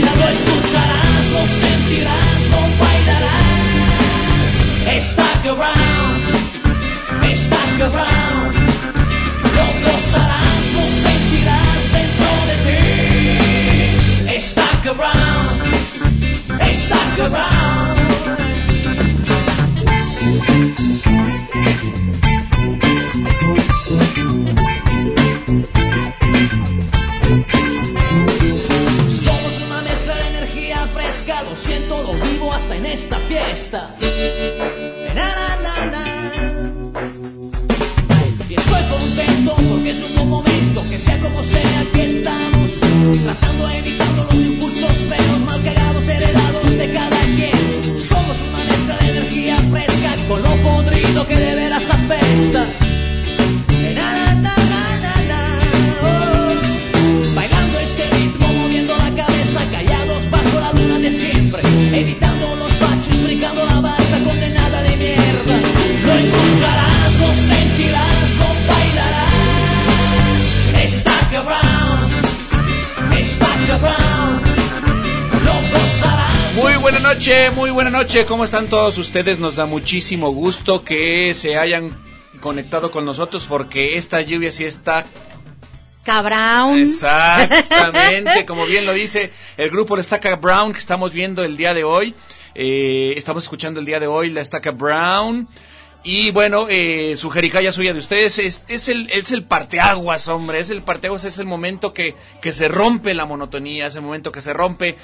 noite. En esta fiesta. Na, na, na, na. Y estoy contento porque es un buen momento, que sea como sea, aquí estamos. Tratando, evitando los impulsos feos, mal cagados, heredados de cada quien. Somos una mezcla de energía fresca con lo podrido que de veras apesta. Noche, muy buena noche. ¿Cómo están todos ustedes? Nos da muchísimo gusto que se hayan conectado con nosotros porque esta lluvia sí está Cabrón. Exactamente, como bien lo dice el grupo La Estaca Brown que estamos viendo el día de hoy. Eh, estamos escuchando el día de hoy La Estaca Brown. Y bueno, eh, su jericaya suya de ustedes es, es, el, es el parteaguas, hombre. Es el parteaguas, es el momento que, que se rompe la monotonía, es el momento que se rompe,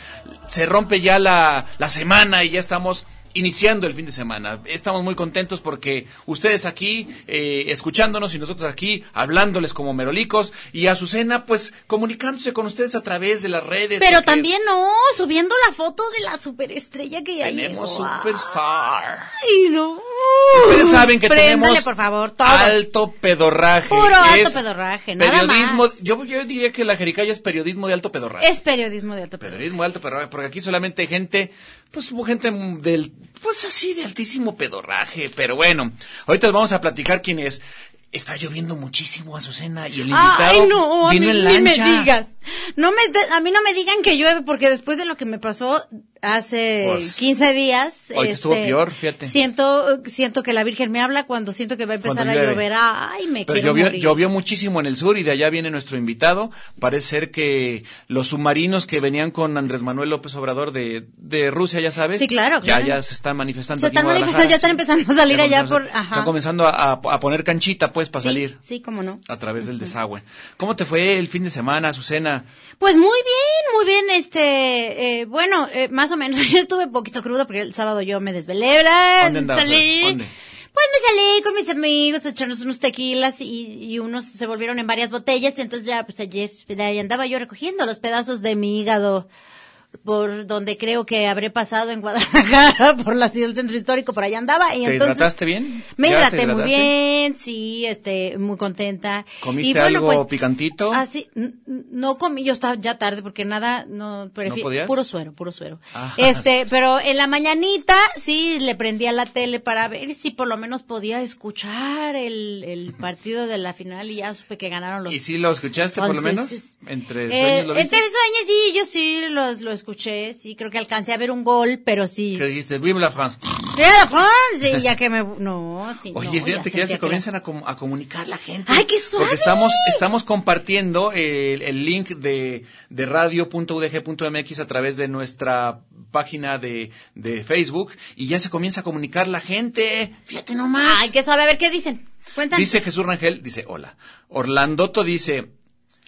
se rompe ya la, la semana y ya estamos iniciando el fin de semana. Estamos muy contentos porque ustedes aquí eh, escuchándonos y nosotros aquí hablándoles como merolicos y Azucena pues comunicándose con ustedes a través de las redes. Pero también no, subiendo la foto de la superestrella que ya tenemos llegó. Superstar. Ay, no. Ustedes saben que Préndale, tenemos por favor, alto pedorraje. Puro alto Es pedorraje, nada Periodismo, más. yo, yo diría que la jericaya es periodismo de alto pedorraje. Es periodismo de alto pedorraje. Periodismo de alto pedorraje, porque aquí solamente hay gente, pues hubo gente del, pues así de altísimo pedorraje, pero bueno, ahorita les vamos a platicar quién es. Está lloviendo muchísimo, Azucena, y el invitado Ay, no, a vino mí en ni me lancha. digas. No me, a mí no me digan que llueve porque después de lo que me pasó hace Pues, 15 días. este, ahorita estuvo peor, fíjate. Siento, siento que la Virgen me habla cuando siento que va a empezar Cuando a llueve. llover. Ay, me Pero quiero llovió, morir. llovió muchísimo en el sur y de allá viene nuestro invitado. Parece ser que los submarinos que venían con Andrés Manuel López Obrador de, de Rusia, ya sabes. Sí, claro, Ya, claro. ya se están manifestando. Se están manifestando, ya están empezando a salir allá por- ajá. Están comenzando a, a- poner canchita, pues, para Sí, salir Sí, cómo no. a través del desagüe. ¿Cómo te fue el fin de semana, Azucena? Pues muy bien, muy bien, este, eh, bueno, eh, más o menos, ayer estuve un poquito crudo porque el sábado yo me desvelé, salí, pues me salí con mis amigos echarnos unos tequilas y, y unos se volvieron en varias botellas. Y entonces ya, pues ayer, ahí andaba yo recogiendo los pedazos de mi hígado por donde creo que habré pasado en Guadalajara, por la ciudad del centro histórico, por allá andaba. Y ¿Te entonces, hidrataste bien? Me ¿Ya te hidraté muy bien, sí, este, muy contenta. ¿Comiste Y bueno, algo pues, picantito? Ah, no comí, yo estaba ya tarde porque nada, no, prefi- podías? puro suero, puro suero. Ah. Este, pero en la mañanita sí le prendí a la tele para ver si por lo menos podía escuchar el, el partido de la final y ya supe que ganaron los ¿Y si lo escuchaste por lo menos? ¿Entre Eh, sueños lo viste? entre sueños sí, yo sí los, lo escuché, sí, creo que alcancé a ver un gol, pero sí. ¿Qué dijiste? Vive la France. Viva la France, sí, ya que me, no, sí, Oye, no, fíjate que ya se comienzan a, com- a comunicar la gente. ¡Ay, qué suave! Porque estamos, estamos compartiendo el, el link de, de radio.udg.mx a través de nuestra página de, de Facebook y ya se comienza a comunicar la gente. Fíjate nomás. Ay, qué suave, a ver qué dicen. Cuéntame. Dice Jesús Rangel, dice, hola. Orlandoto dice,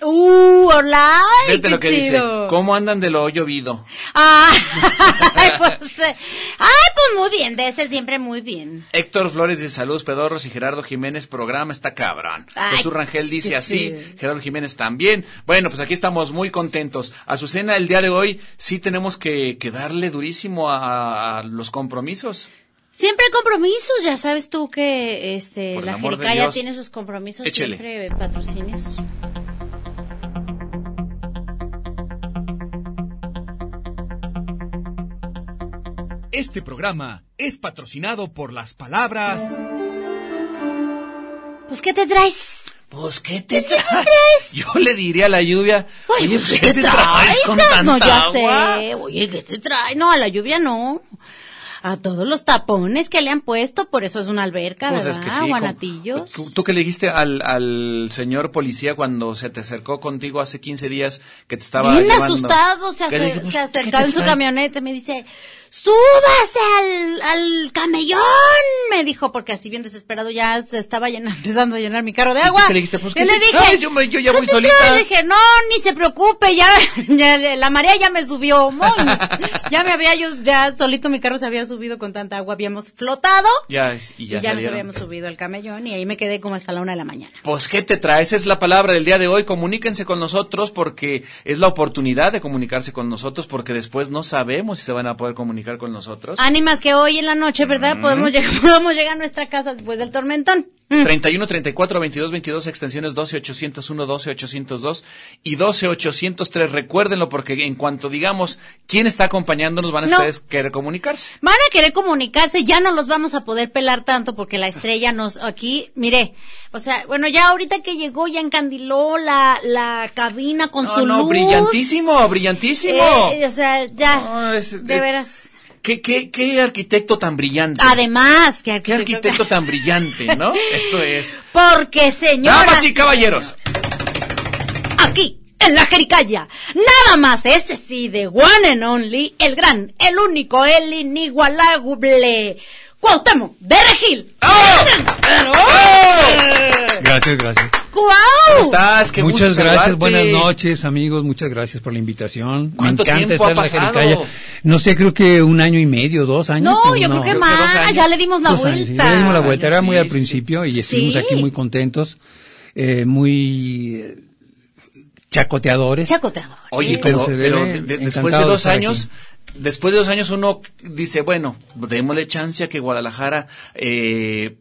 Uh, hola. qué lo que dice. ¿cómo andan de lo llovido? Ah, ay, pues, eh, ay, pues muy bien, de ese siempre muy bien. Héctor Flores dice saludos pedorros y Gerardo Jiménez programa está cabrón. Ay, Jesús Rangel dice así. Gerardo Jiménez también. Bueno, pues aquí estamos muy contentos. Azucena, el día de hoy sí tenemos que, que darle durísimo a, a los compromisos. Siempre hay compromisos, ya sabes tú que este Por la de Jericaya tiene sus compromisos siempre patrocinios. Este programa es patrocinado por las palabras Pues qué te traes? Pues, ¿qué te traes? Yo le diría a la lluvia, Oye, oye, pues, pues, ¿qué te traes con tanta No, ya agua? sé. Oye, ¿qué te traes? No, a la lluvia no. A todos los tapones que le han puesto, por eso es una alberca, Pues ¿verdad? es que sí. Guanatillos. ¿Tú, tú qué le dijiste al, al señor policía cuando se te acercó contigo hace 15 días que te estaba Bien llevando? asustado, se, ¿Qué le acer- dije? Pues, se ¿qué acercó te en su camioneta y me dice, súbase al, al camellón, me dijo, porque así bien desesperado ya se estaba llenando, empezando a llenar mi carro de ¿Y agua. qué le dijiste? Pues, Y ¿qué le te dije, traes? Yo me- yo ya "¿Qué voy solita". traes?" Le dije, no, ni se preocupe, ya, ya la marea ya me subió, muy, ya me había yo, ya solito mi carro se había subido con tanta agua, habíamos flotado. Ya, y Y ya, ya, nos habíamos subido al camellón y ahí me quedé como hasta la una de la mañana. Pues, ¿qué te traes? Es la palabra del día de hoy. Comuníquense con nosotros porque es la oportunidad de comunicarse con nosotros porque después no sabemos si se van a poder comunicar con nosotros. Ánimas que hoy en la noche, ¿verdad? Podemos llegar, podemos llegar a nuestra casa después del tormentón. 31 34 22 22 extensiones 12 801 12 802 y 12 803 recuérdenlo porque en cuanto digamos quién está acompañándonos van a No. ustedes querer comunicarse Van a querer comunicarse, ya no los vamos a poder pelar tanto porque la estrella nos aquí, mire, o sea, bueno, ya ahorita que llegó ya encandiló la, la cabina con no su no luz. brillantísimo brillantísimo Eh, o sea, ya, No, es- de es- veras. ¿Qué, qué, qué arquitecto tan brillante Además, que qué arquitecto tan brillante no eso es Porque, señoras damas y caballeros aquí, en la Jericaya. Nada más ese sí, de One and Only, el gran, el único, el inigualable. Cuauhtémoc, de Regil. Gracias, gracias. ¿Cómo ¡Guau! estás qué muchas gusto gracias, saludarte. buenas noches amigos, muchas gracias por la invitación. Me ¿Cuánto encanta tiempo estar ha en la pasado? Jericaya. No sé, creo que un año y medio, dos años. No, yo creo que creo que más, años. ya le dimos la Dos años, sí, vuelta. ya le dimos la vuelta, era Sí, muy al sí, principio y estuvimos Sí. aquí muy contentos, eh, muy chacoteadores. Chacoteador. Oye, Sí, pero, pero debe, de- de- después de dos años, después de dos años uno dice, bueno, démosle chance a que Guadalajara eh,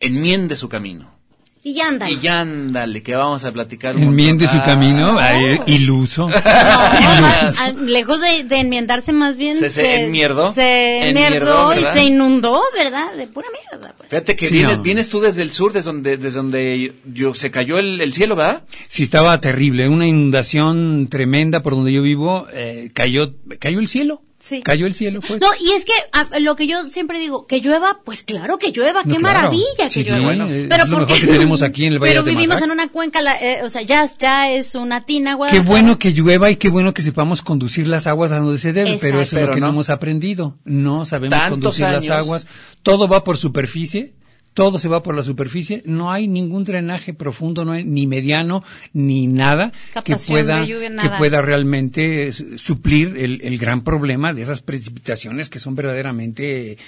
enmiende su camino. Y ya anda. Y ya ándale, que vamos a platicar un Enmiende montón. su camino, Ah, ay, iluso. No, más- ah, lejos de, de enmiendarse más bien Se- se enmierdó. se Enmierdó, y se inundó, ¿verdad? De pura mierda, pues. Fíjate que Sí, vienes, no. vienes tú desde el sur, desde donde, desde donde yo, se cayó el, el cielo, ¿verdad? Sí, estaba terrible, una inundación tremenda por donde yo vivo, eh, cayó, cayó el cielo. Sí. Cayó el cielo, pues. No, y es que ah, lo que yo siempre digo, que llueva, pues claro que llueva, No, qué claro. maravilla que Sí, llueva. bueno, es lo ¿por mejor qué? que tenemos aquí en el Valle Pero de vivimos en una cuenca, la- eh, o sea, ya, ya es una tina, Qué Guadalajara. bueno que llueva y qué bueno que sepamos conducir las aguas a donde se debe, pero eso es Pero lo que no. no. hemos aprendido. No sabemos Tantos conducir las años. aguas. Todo va por superficie, todo se va por la superficie, no hay ningún drenaje profundo, no hay ni mediano ni nada que pueda, que pueda realmente s- suplir el, el gran problema de esas precipitaciones que son verdaderamente eh,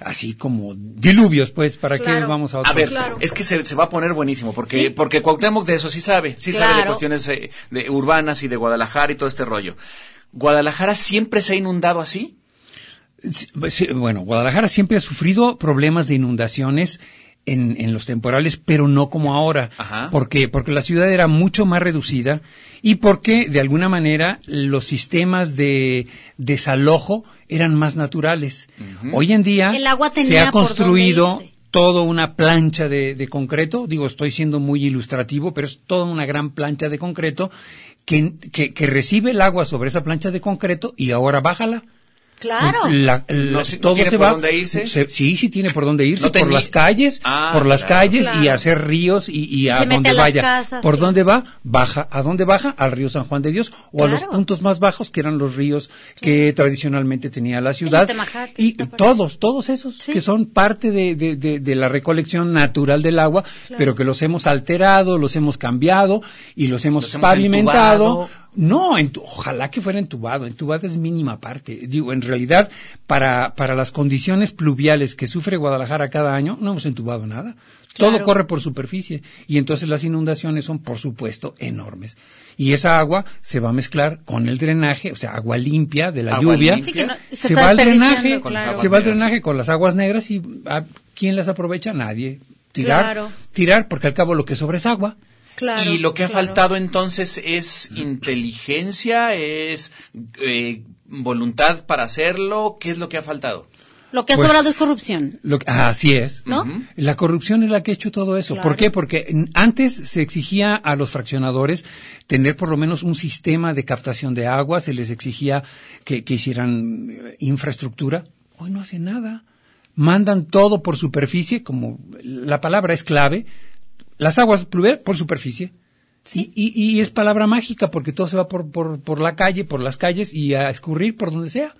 así como diluvios, pues, ¿para qué vamos a A otros? ver, Claro. es que se, se va a poner buenísimo, porque, Sí. porque Cuauhtémoc de eso sí sabe, sí sabe de cuestiones eh, de urbanas y de Guadalajara y todo este rollo. ¿Guadalajara siempre se ha inundado así? Sí, bueno, Guadalajara siempre ha sufrido problemas de inundaciones en, en los temporales, pero no como ahora. Ajá. ¿Por qué? Porque la ciudad era mucho más reducida y porque, de alguna manera, los sistemas de desalojo eran más naturales. Hoy en día El agua se ha construido toda una plancha de, de concreto, digo, estoy siendo muy ilustrativo, pero es toda una gran plancha de concreto que, que, que recibe el agua sobre esa plancha de concreto y ahora bájala. Claro. La- la- No, si- no todo tiene se por va- dónde irse. se- sí, sí tiene por dónde irse, No por las calles, Ah, por las claro. calles y hacer ríos y, y a Se mete donde vaya. casas, ¿Por claro. dónde va? Baja. ¿A dónde baja? Al río San Juan de Dios o a los puntos más bajos que eran los ríos que tradicionalmente tenía la ciudad. Temajac, y todos, todos esos Sí. que son parte de, de- de- de la recolección natural del agua, pero que los hemos alterado, los hemos cambiado y los hemos Los hemos pavimentado. entubado. No, entu- ojalá que fuera entubado. Entubado es mínima parte. Digo, en realidad, para, para las condiciones pluviales que sufre Guadalajara cada año, no hemos entubado nada. Todo corre por superficie. Y entonces las inundaciones son, por supuesto, enormes. Y esa agua se va a mezclar con el drenaje, o sea, agua limpia de la Agua lluvia. limpia. Sí, que no- se va al drenaje, Con las claro. aguas se va al negras. drenaje con las aguas negras y ¿a ¿quién las aprovecha? Nadie. Tirar, Claro. tirar, porque al cabo lo que sobra es agua. Claro, y lo que ha claro. faltado entonces es inteligencia, es eh, voluntad para hacerlo. ¿Qué es lo que ha faltado? Lo que ha Pues- sobrado es corrupción. Lo que- ah, así es. ¿No? La corrupción es la que ha hecho todo eso. Claro. ¿Por qué? Porque antes se exigía a los fraccionadores tener por lo menos un sistema de captación de agua, se les exigía que, que hicieran eh, infraestructura. Hoy no hacen nada. Mandan todo por superficie, como la palabra es clave. Las aguas pluviales por superficie. Y, y- y es palabra mágica porque todo se va por, por, por la calle, por las calles y a escurrir por donde sea.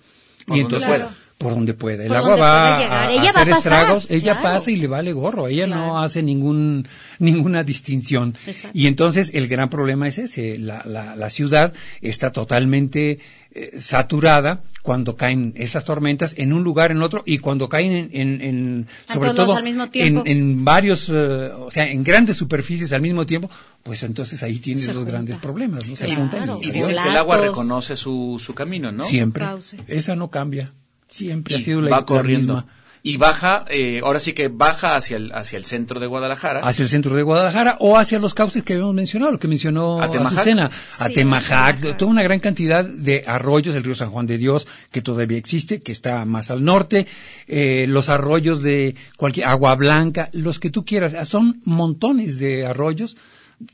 Por y donde entonces, pueda. por donde pueda. El Por agua va a, Ella va a hacer pasar, estragos, ella claro. pasa y le vale gorro, ella no hace ningún, ninguna distinción. Exacto. Y entonces el gran problema es ese, la, la, la ciudad está totalmente eh, saturada cuando caen esas tormentas en un lugar, en otro, y cuando caen en, en, en- sobre todo al mismo en, en varios, eh, o sea, en grandes superficies al mismo tiempo, pues entonces ahí tienes los junta. grandes problemas, ¿no? Se Claro. juntan Y dicen que el agua reconoce su, su camino, ¿no? siempre. Esa no cambia. Siempre ha sido la, va la corriendo. misma. Y baja, eh, ahora sí que baja hacia el, hacia el centro de Guadalajara. hacia el centro de Guadalajara o hacia los cauces que habíamos mencionado, lo que mencionó Atemajac. Azucena, Sí, Atemajac, Atemajac. toda una gran cantidad de arroyos, el río San Juan de Dios, que todavía existe, que está más al norte, eh, los arroyos de cualquier, Agua Blanca, los que tú quieras, ah, son montones de arroyos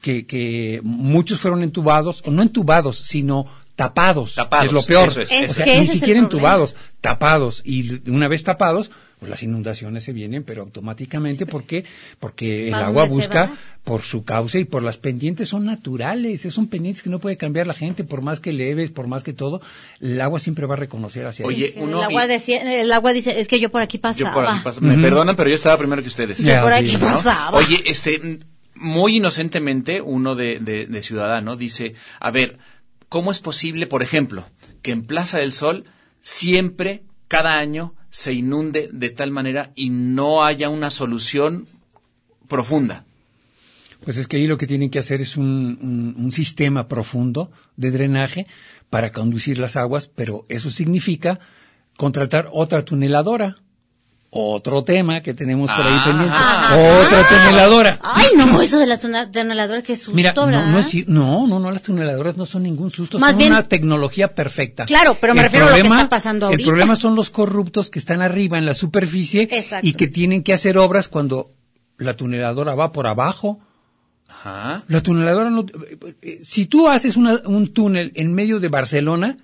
que, que muchos fueron entubados, o no entubados, sino tapados, Tapados, es lo peor, eso es, Es o sea, que ni es siquiera entubados, tapados, y una vez tapados, pues las inundaciones se vienen, pero automáticamente, ¿por qué? Porque el ¿Pa' agua busca por su cauce y por las pendientes son naturales, son pendientes que no puede cambiar la gente, por más que leves, por más que todo, el agua siempre va a reconocer hacia Oye. Que uno el, agua decía- el agua dice, es que yo por aquí pasaba. Yo por aquí pas- Me perdonan, pero yo estaba primero que ustedes. Ya, por sí. aquí ¿no? pasaba. Oye, este, muy inocentemente, uno de, de, de ciudadano dice, a ver, ¿cómo es posible, por ejemplo, que en Plaza del Sol siempre, cada año, se inunde de tal manera y no haya una solución profunda? Pues es que ahí lo que tienen que hacer es un, un- sistema profundo de drenaje para conducir las aguas, pero eso significa contratar otra tuneladora. Otro tema que tenemos por ahí Ah. pendiente. Otra tuneladora. Ay, no, eso de las tuneladoras, qué susto, Mira, no, ¿verdad? no, es, no, no, no, las tuneladoras no son ningún susto, Más son bien- una tecnología perfecta. Claro, pero me El refiero a lo que está pasando ahorita. El problema son los corruptos que están arriba en la superficie Exacto. y que tienen que hacer obras cuando la tuneladora va por abajo. Ajá. La tuneladora no, eh, si tú haces una- un túnel en medio de Barcelona,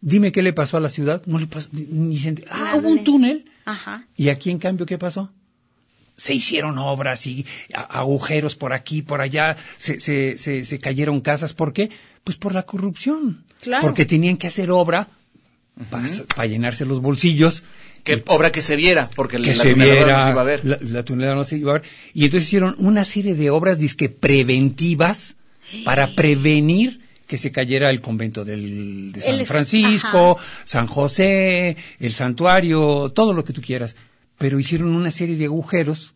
dime qué le pasó a la ciudad, no le pasó, ni- ni ah, hubo un túnel. Ajá. Y aquí, en cambio, ¿qué pasó? Se hicieron obras y agujeros por aquí, por allá, se, se, se, se cayeron casas. ¿Por qué? Pues por la corrupción. Claro. Porque tenían que hacer obra para llenarse los bolsillos Que obra que se viera, porque que la se tuneladora no viera, se iba a ver. La, la tuneladora no se iba a ver. Y entonces hicieron una serie de obras disque preventivas para prevenir que se cayera el convento del, de San El- Francisco, San José, el santuario, todo lo que tú quieras. Pero hicieron una serie de agujeros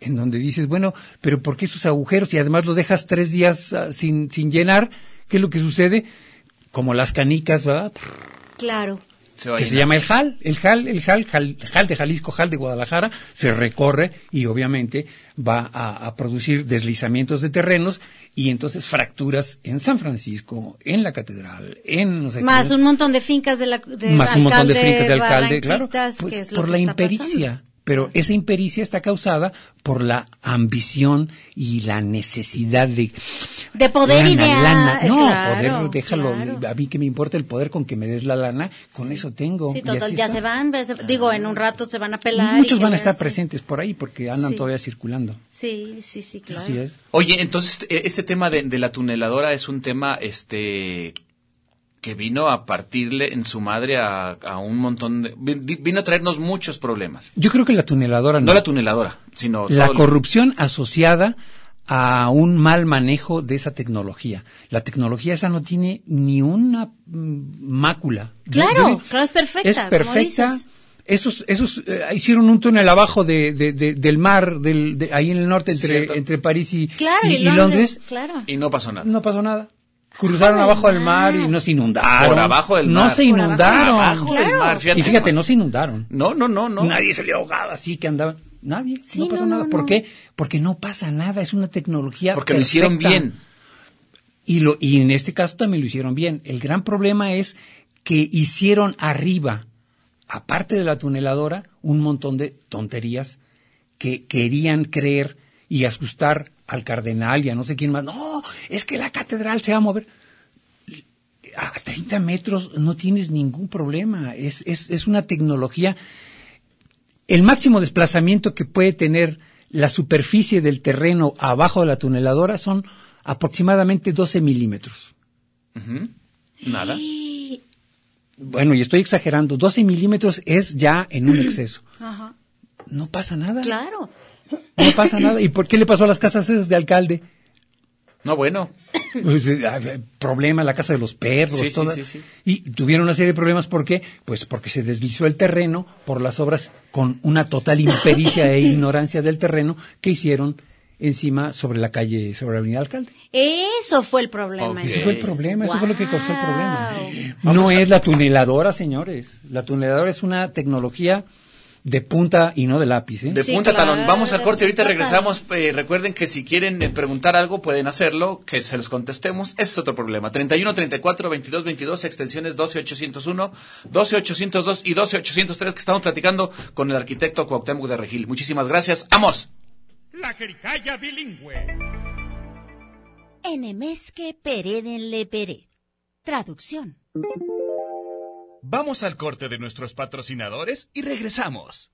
en donde dices, bueno, pero ¿por qué esos agujeros? Y además los dejas tres días ah, sin, sin llenar. ¿Qué es lo que sucede? Como las canicas, ¿verdad? Claro. Se que se llama el JAL, el JAL, el JAL, JAL, JAL de Jalisco, JAL de Guadalajara, se recorre y obviamente va a, a producir deslizamientos de terrenos y entonces fracturas en San Francisco, en la catedral, en no sé Más qué, un montón de fincas de la de más un montón de alcalde, fincas de alcalde, claro, por, que es lo por que la está impericia. pasando. Pero esa impericia está causada por la ambición y la necesidad de De poder lana, y de lana. No, claro, poder, déjalo. claro. A mí que me importa el poder con que me des la lana, con eso tengo. Sí, total, ya está. se van, digo, en un rato se van a pelar. Muchos van a estar presentes por ahí porque andan Sí. todavía circulando. Sí, sí, sí, claro. Así es. Oye, entonces eh, este tema de, de la tuneladora es un tema este que vino a partirle en su madre a, a un montón de... vi- Vino a traernos muchos problemas. Yo creo que la tuneladora no. No la tuneladora, sino... La lo- corrupción asociada a un mal manejo de esa tecnología. La tecnología esa no tiene ni una mm, mácula. Claro, yo- claro, es perfecta, Es como perfecta. dices. Esos, esos eh, hicieron un túnel abajo de, de- de- del mar, del, de- ahí en el norte entre, Cierto. entre París y, Claro, y- y, y Londres, Londres. claro. Y no pasó nada. No pasó nada. Cruzaron Abajo del mar y no se inundaron. Por abajo del No mar. se Por abajo. inundaron. Abajo del mar, fíjate Y fíjate, no se inundaron. No, no, no, no. Nadie se le ahogaba así que andaban. Nadie. Sí, no pasó no, no, nada. ¿Por no. qué? Porque no pasa nada. Es una tecnología. Porque lo hicieron bien. Y, lo, y en este caso también lo hicieron bien. El gran problema es que hicieron arriba, aparte de la tuneladora, un montón de tonterías que querían creer y asustar al cardenal y a no sé quién más. No, es que la catedral se va a mover. A 30 metros no tienes ningún problema. Es, es, es una tecnología. El máximo desplazamiento que puede tener la superficie del terreno abajo de la tuneladora son aproximadamente 12 milímetros. Nada. Bueno, y estoy exagerando, 12 milímetros es ya en un exceso. Ajá. No pasa nada. Claro. No pasa nada. ¿Y por qué le pasó a las casas esas de alcalde? No, bueno. Pues, eh, ah, eh, problema, la casa de los perros, Sí, sí, toda- sí, sí. Y tuvieron una serie de problemas, ¿por qué? Pues porque se deslizó el terreno por las obras con una total impericia e ignorancia del terreno que hicieron encima sobre la calle, sobre la avenida Alcalde. Eso fue el problema. Ese fue el problema, eso fue lo que causó el problema. No es la tuneladora, señores. La tuneladora es una tecnología de punta y no de lápiz, ¿eh? De Sí, punta claro, talón. Vamos al corte, ahorita regresamos. Eh, recuerden que si quieren eh, preguntar algo, pueden hacerlo, que se los contestemos. Ese es otro problema. 31 34 22 22, extensiones 12 801, 12 802 y 12 803 que estamos platicando con el arquitecto Cuauhtémoc de Regil. Muchísimas gracias. ¡Amos! La jericaya bilingüe. Enemesque peredenle pere. Traducción. Vamos al corte de nuestros patrocinadores y regresamos.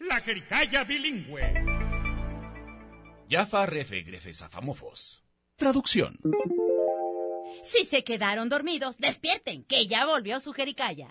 La jericaya bilingüe. Yafa refe grefe zafamofos. Traducción. Si se quedaron dormidos, despierten, que ya volvió su jericaya.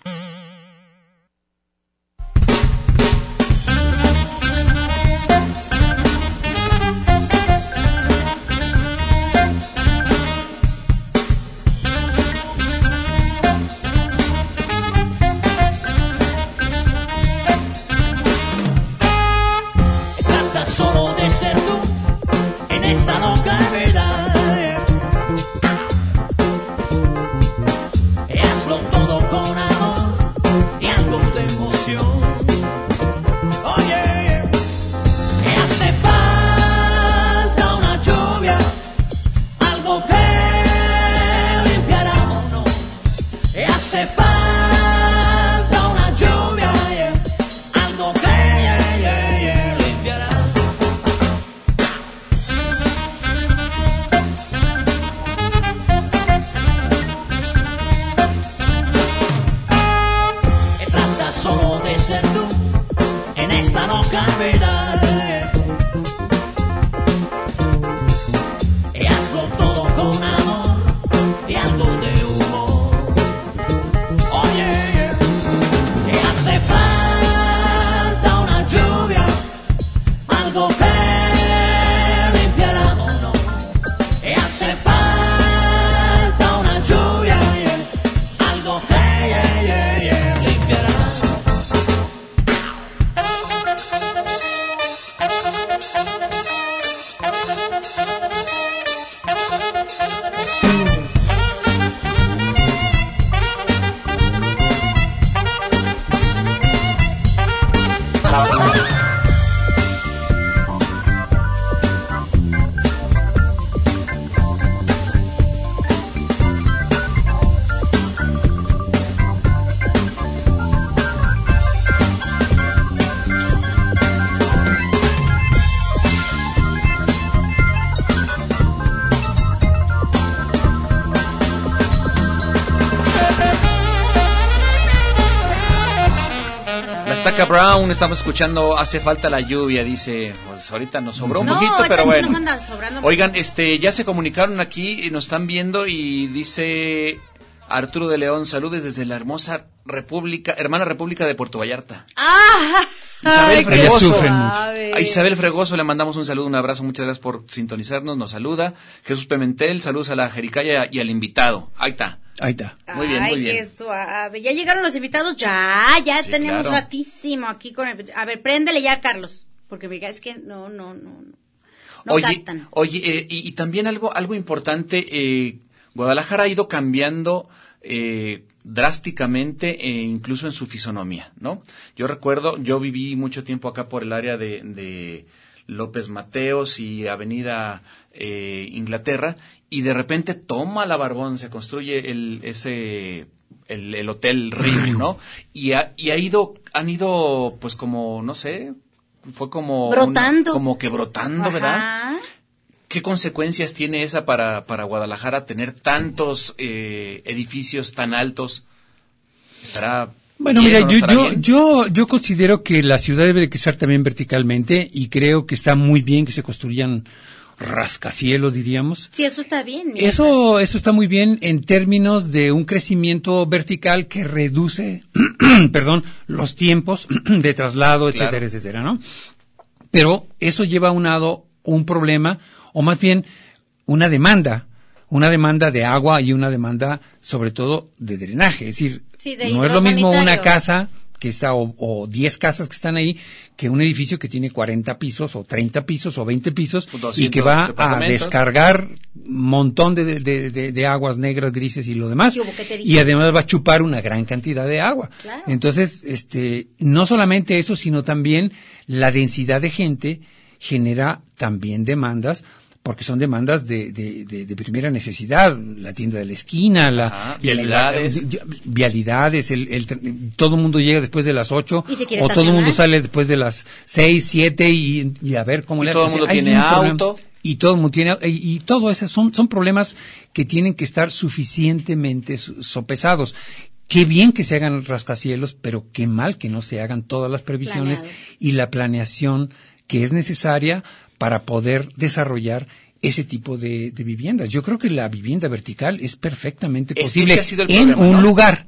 Brown, estamos escuchando Hace falta la lluvia, dice. Pues ahorita nos sobró un No, poquito, pero bueno. nos anda sobrando Oigan, este, ya se comunicaron aquí y nos están viendo y dice Arturo de León, saludes desde la hermosa República, hermana República de Puerto Vallarta. ¡Ah! Isabel Ay, Fregoso. A Isabel Fregoso le mandamos un saludo, un abrazo, muchas gracias por sintonizarnos, nos saluda. Jesús Pimentel, saludos a la Jericaya y al invitado. Ahí está. Ahí está. Muy bien, Ay, muy bien. qué suave. Ya llegaron los invitados, ya, ya Sí, tenemos claro. ratísimo aquí con el... A ver, préndele ya, Carlos, porque mira, es que no, no, no, no. No oye, captan. oye eh, y, y también algo, algo importante, eh, Guadalajara ha ido cambiando eh, drásticamente, eh, incluso en su fisonomía, ¿no? Yo recuerdo, yo viví mucho tiempo acá por el área de, de López Mateos y Avenida eh, Inglaterra, y de repente toma la Barbón, se construye el, ese el, el hotel Rio, ¿no? Y ha, y ha ido, han ido, pues como, no sé, fue como una- Brotando. como que brotando, ¿verdad? ¿Qué consecuencias tiene esa para, para Guadalajara tener tantos eh, edificios tan altos? ¿Estará Bueno, mira, yo, yo, yo, yo considero que la ciudad debe de crecer también verticalmente y creo que está muy bien que se construyan rascacielos, diríamos. Sí, eso está bien. mientras- Eso, eso está muy bien en términos de un crecimiento vertical que reduce, perdón, los tiempos de traslado, etcétera, Claro. etcétera, ¿no? Pero eso lleva aunado un problema, o más bien una demanda, una demanda de agua y una demanda, sobre todo, de drenaje. Es decir, Sí, de no es lo mismo una casa que está, o, o 10 casas que están ahí, que un edificio que tiene 40 pisos, o 30 pisos, o 20 pisos, y 200 que va a descargar un montón de, de- de- de aguas negras, grises y lo demás. Y además va a chupar una gran cantidad de agua. Claro. Entonces, este, no solamente eso, sino también la densidad de gente genera también demandas porque son demandas de, de, de- de primera necesidad, la tienda de la esquina, la, Ajá, la- vialidades. la- vialidades, el, el todo el mundo llega después de las ocho, Y se quiere o todo el mundo sale después de las seis, siete y, y a ver cómo Y le todo el mundo tiene problema. auto. Y todo el mundo tiene, y, y todo eso son, son problemas que tienen que estar suficientemente su- sopesados. Qué bien que se hagan rascacielos, pero qué mal que no se hagan todas las previsiones Planeado. y la planeación que es necesaria para poder desarrollar ese tipo de, de viviendas. Yo creo que la vivienda vertical es perfectamente posible ese ha sido el en problema, un ¿no? lugar,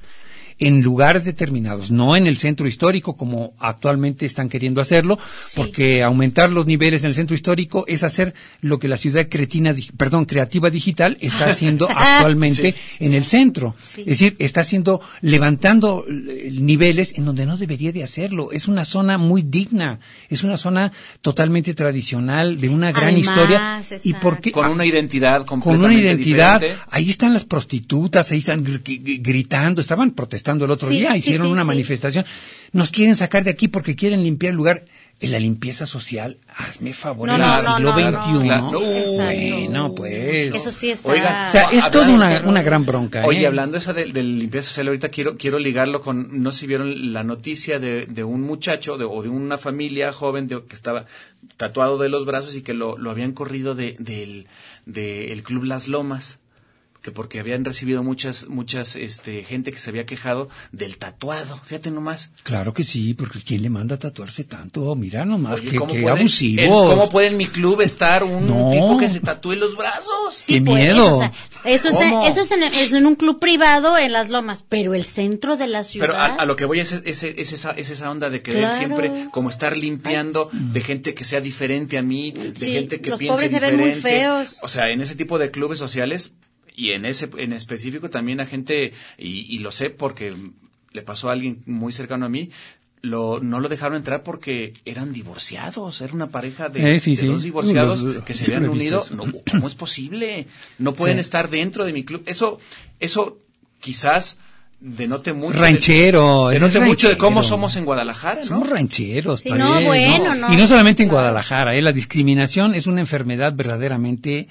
en lugares determinados, no en el centro histórico como actualmente están queriendo hacerlo, porque aumentar los niveles en el centro histórico es hacer lo que la ciudad cretina, perdón, creativa digital está haciendo actualmente en el centro. Sí. Es decir, está haciendo, levantando niveles en donde no debería de hacerlo. Es una zona muy digna, es una zona totalmente tradicional, de una gran Además, historia. ¿Y exacto. por qué? Con una identidad con completamente una identidad. diferente. Ahí están las prostitutas, ahí están gr- gr- gritando, estaban protestando el otro Sí, día, hicieron sí, una sí. manifestación. Nos quieren sacar de aquí porque quieren limpiar el lugar. En la limpieza social, hazme favor, No, en no, el no, siglo no, no. XXI. Claro. Bueno, pues. Eso sí está... Oigan, O sea, es toda una, una gran bronca. Oye, ¿eh? hablando esa de, de limpieza social, ahorita quiero, quiero ligarlo con, no sé si vieron la noticia de, de un muchacho de- o de una familia joven de- que estaba tatuado de los brazos y que lo, lo habían corrido de, del, del Club Las Lomas. Que porque habían recibido muchas, muchas, este, gente que se había quejado del tatuado. Fíjate nomás. Claro que sí, porque ¿quién le manda a tatuarse tanto? Mira nomás, Oye, que, ¿cómo que puede- abusivos. en- ¿Cómo puede en mi club estar un No. tipo que se tatúe los brazos? ¡Qué pues, miedo! o sea, eso es, ¿Cómo? eso es en, es en un club privado en las lomas, pero el centro de la ciudad. Pero a, a lo que voy es, es, es esa, es esa onda de querer Claro. siempre como estar limpiando de gente que sea diferente a mí, de Sí, gente que los piense pobres se ven muy diferente. feos. O sea, en ese tipo de clubes sociales y en ese en específico también a gente y, y lo sé porque le pasó a alguien muy cercano a mí. Lo, no lo dejaron entrar porque eran divorciados, era una pareja de, Eh, sí, de sí. dos divorciados Los- que se habían unido. No, ¿Cómo es posible? No pueden Sí. estar dentro de mi club. Eso, eso quizás denote mucho. Ranchero, de- denote mucho de cómo ranchero. somos en Guadalajara, ¿no? Somos rancheros. Sí, parece, no, bueno, no. Y no solamente en. Guadalajara, ¿eh? la discriminación es una enfermedad verdaderamente,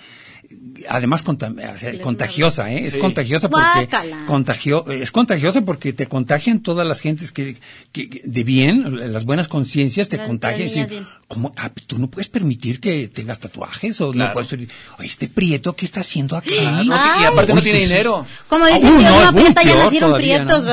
además contam- sea, contagiosa, ¿eh? es contagiosa porque contagio, es contagiosa porque te contagian todas las gentes que, que- que de bien, las buenas conciencias te contagian. decir, bien. ¿cómo? Ah, tú no puedes permitir que tengas tatuajes o Claro. no puedes permitir- Oye, este prieto, ¿qué está haciendo aquí? Y aparte no tiene dinero. Como Ah, dicen, Dios no, es muy aprieta, ya nacieron prietos, ¿no?